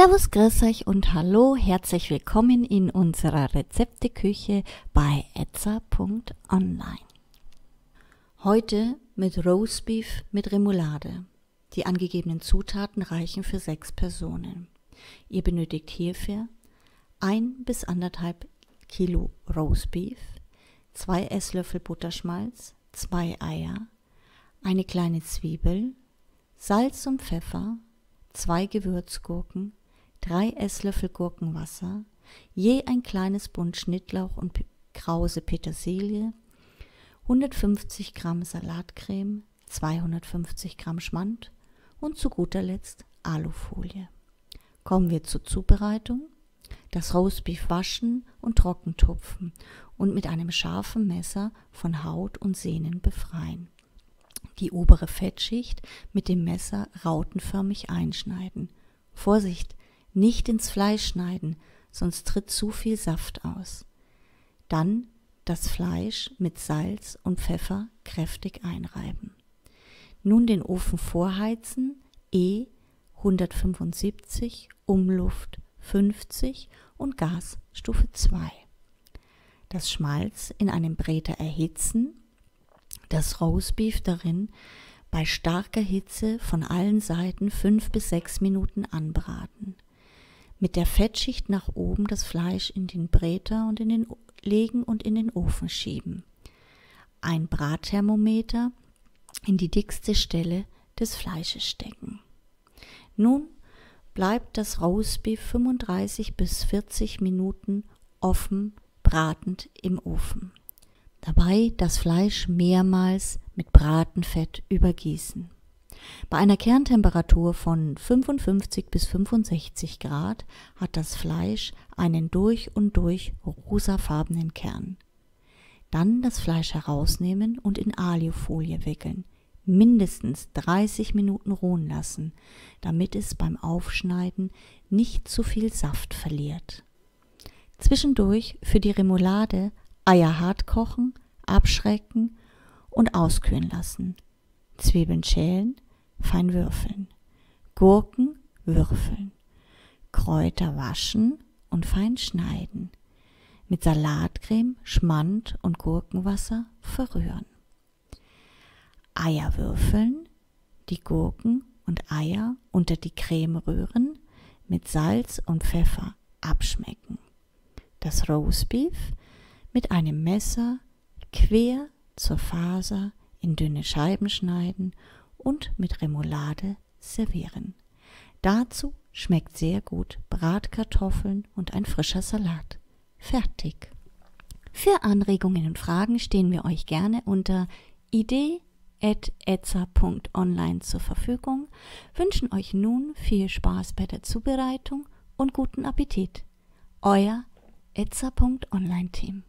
Servus, grüß euch und hallo, herzlich willkommen in unserer Rezepteküche bei etza.online. Heute mit Roastbeef mit Remoulade. Die angegebenen Zutaten reichen für sechs Personen. Ihr benötigt hierfür ein bis anderthalb Kilo Roastbeef, zwei Esslöffel Butterschmalz, zwei Eier, eine kleine Zwiebel, Salz und Pfeffer, zwei Gewürzgurken, drei Esslöffel Gurkenwasser, je ein kleines Bund Schnittlauch und krause Petersilie, 150 Gramm Salatcreme, 250 Gramm Schmand und zu guter Letzt Alufolie. Kommen wir zur Zubereitung. Das Roastbeef waschen und trockentupfen und mit einem scharfen Messer von Haut und Sehnen befreien. Die obere Fettschicht mit dem Messer rautenförmig einschneiden. Vorsicht, nicht ins Fleisch schneiden, sonst tritt zu viel Saft aus. Dann das Fleisch mit Salz und Pfeffer kräftig einreiben. Nun den Ofen vorheizen, E 175, Umluft 50 und Gasstufe 2. Das Schmalz in einem Bräter erhitzen, das Roastbeef darin bei starker Hitze von allen Seiten fünf bis sechs Minuten anbraten mit der Fettschicht nach oben das Fleisch in den Bräter und in den legen und in den Ofen schieben. Ein Bratthermometer in die dickste Stelle des Fleisches stecken. Nun bleibt das Roastbeef 35 bis 40 Minuten offen bratend im Ofen. Dabei das Fleisch mehrmals mit Bratenfett übergießen. Bei einer Kerntemperatur von 55 bis 65 Grad hat das Fleisch einen durch und durch rosafarbenen Kern. Dann das Fleisch herausnehmen und in Alufolie wickeln, mindestens 30 Minuten ruhen lassen, damit es beim Aufschneiden nicht zu viel Saft verliert. Zwischendurch für die Remoulade Eier hart kochen, abschrecken und auskühlen lassen. Zwiebeln schälen, fein würfeln, Gurken würfeln, Kräuter waschen und fein schneiden, mit Salatcreme, Schmand und Gurkenwasser verrühren. Eier würfeln, die Gurken und Eier unter die Creme rühren, mit Salz und Pfeffer abschmecken. Das Roastbeef mit einem Messer quer zur Faser in dünne Scheiben schneiden und mit Remoulade servieren. Dazu schmeckt sehr gut Bratkartoffeln und ein frischer Salat. Fertig. Für Anregungen und Fragen stehen wir euch gerne unter idee.etza.online zur Verfügung, wünschen euch nun viel Spaß bei der Zubereitung und guten Appetit. Euer etza.online Team.